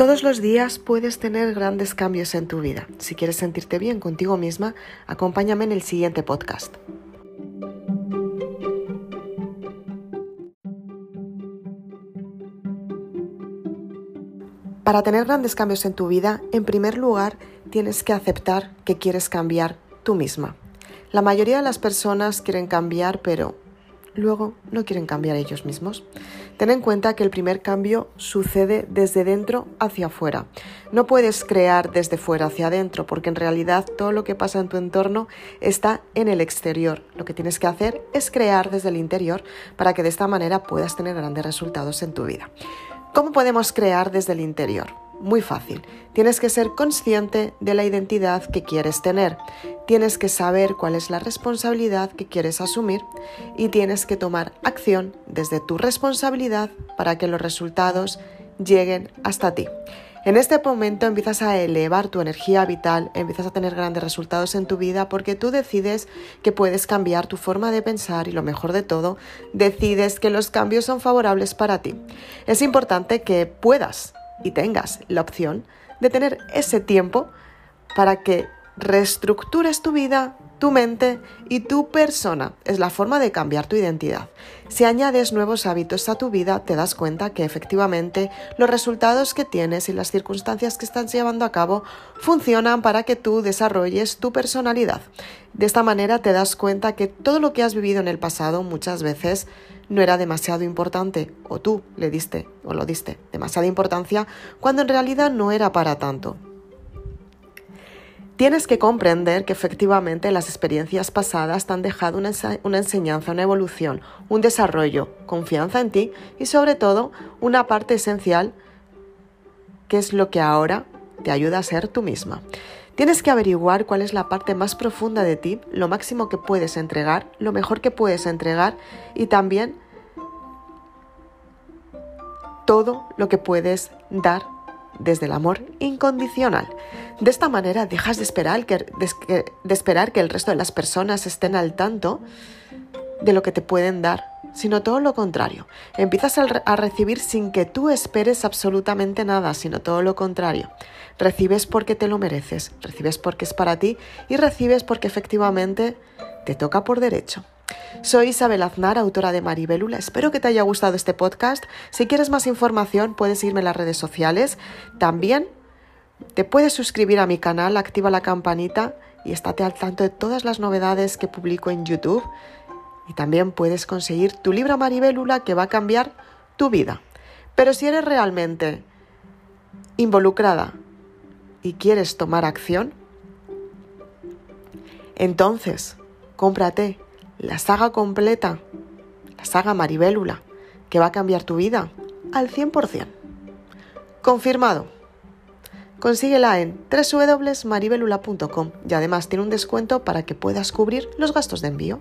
Todos los días puedes tener grandes cambios en tu vida. Si quieres sentirte bien contigo misma, acompáñame en el siguiente podcast. Para tener grandes cambios en tu vida, en primer lugar, tienes que aceptar que quieres cambiar tú misma. La mayoría de las personas quieren cambiar, pero luego no quieren cambiar ellos mismos. Ten en cuenta que el primer cambio sucede desde dentro hacia afuera. No puedes crear desde fuera hacia adentro porque en realidad todo lo que pasa en tu entorno está en el exterior. Lo que tienes que hacer es crear desde el interior para que de esta manera puedas tener grandes resultados en tu vida. ¿Cómo podemos crear desde el interior? Muy fácil. Tienes que ser consciente de la identidad que quieres tener. Tienes que saber cuál es la responsabilidad que quieres asumir y tienes que tomar acción desde tu responsabilidad para que los resultados lleguen hasta ti. En este momento empiezas a elevar tu energía vital, empiezas a tener grandes resultados en tu vida porque tú decides que puedes cambiar tu forma de pensar y lo mejor de todo, decides que los cambios son favorables para ti. Es importante que puedas y tengas la opción de tener ese tiempo para que reestructures tu vida, tu mente y tu persona. Es la forma de cambiar tu identidad. Si añades nuevos hábitos a tu vida, te das cuenta que efectivamente los resultados que tienes y las circunstancias que estás llevando a cabo funcionan para que tú desarrolles tu personalidad. De esta manera te das cuenta que todo lo que has vivido en el pasado muchas veces no era demasiado importante o tú le diste o lo diste demasiada importancia cuando en realidad no era para tanto. Tienes que comprender que efectivamente las experiencias pasadas te han dejado una, enseñanza, una evolución, un desarrollo, confianza en ti y sobre todo una parte esencial que es lo que ahora te ayuda a ser tú misma. Tienes que averiguar cuál es la parte más profunda de ti, lo máximo que puedes entregar, lo mejor que puedes entregar y también todo lo que puedes dar desde el amor incondicional. De esta manera dejas de esperar que, el resto de las personas estén al tanto de lo que te pueden dar, sino todo lo contrario. Empiezas a, recibir sin que tú esperes absolutamente nada, sino todo lo contrario. Recibes porque te lo mereces, recibes porque es para ti y recibes porque efectivamente te toca por derecho. Soy Isabel Aznar, autora de Maribelula. Espero que te haya gustado este podcast. Si quieres más información, puedes irme a las redes sociales. También te puedes suscribir a mi canal, activa la campanita y estate al tanto de todas las novedades que publico en YouTube. Y también puedes conseguir tu libro Maribelula que va a cambiar tu vida. Pero si eres realmente involucrada y quieres tomar acción, entonces cómprate la saga completa, la saga Maribélula, que va a cambiar tu vida al 100%. Confirmado. Consíguela en www.maribelula.com y además tiene un descuento para que puedas cubrir los gastos de envío.